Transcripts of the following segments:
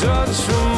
judge from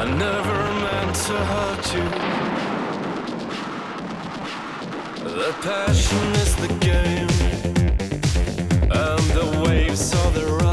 I never meant to hurt you. The passion is the game, and the waves are the ride.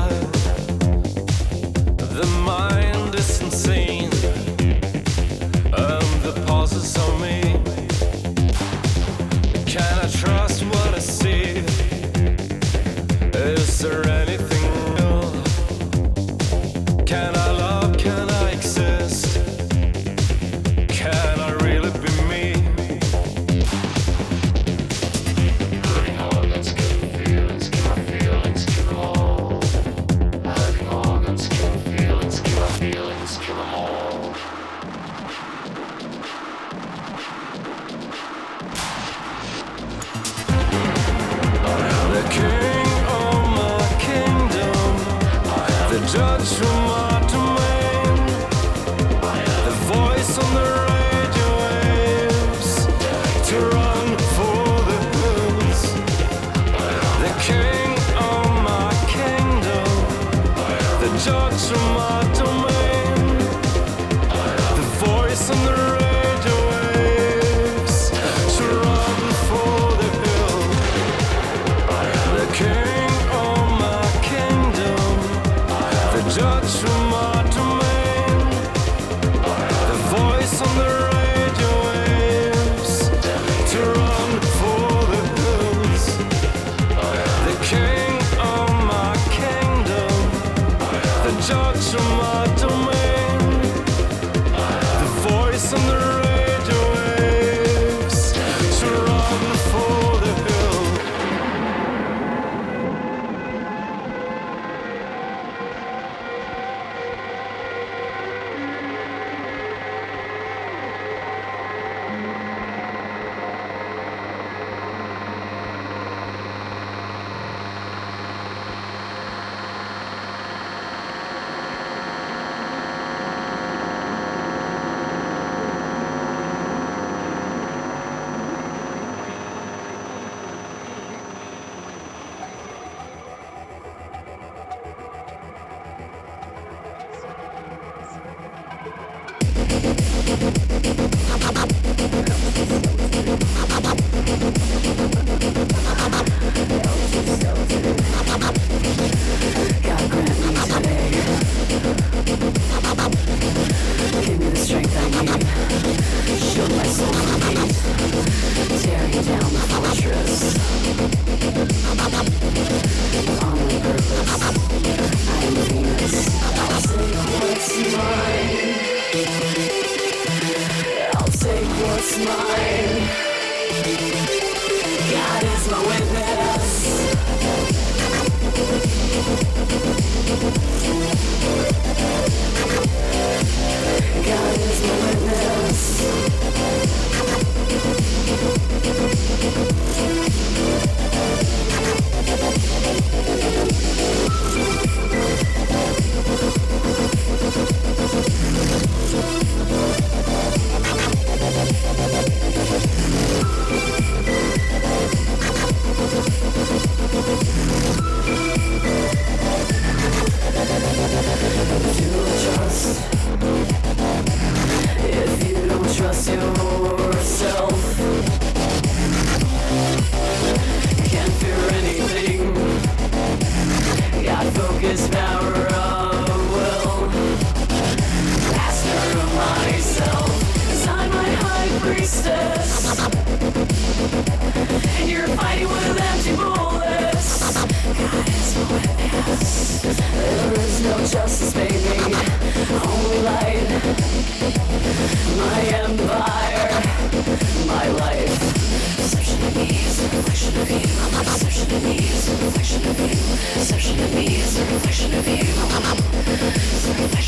much for my reflection of you. It's a reflection of you. You.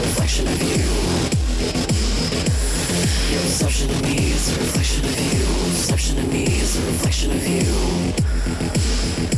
reflection of you. Your perception of me is a reflection of you. Perception of me is a reflection of you.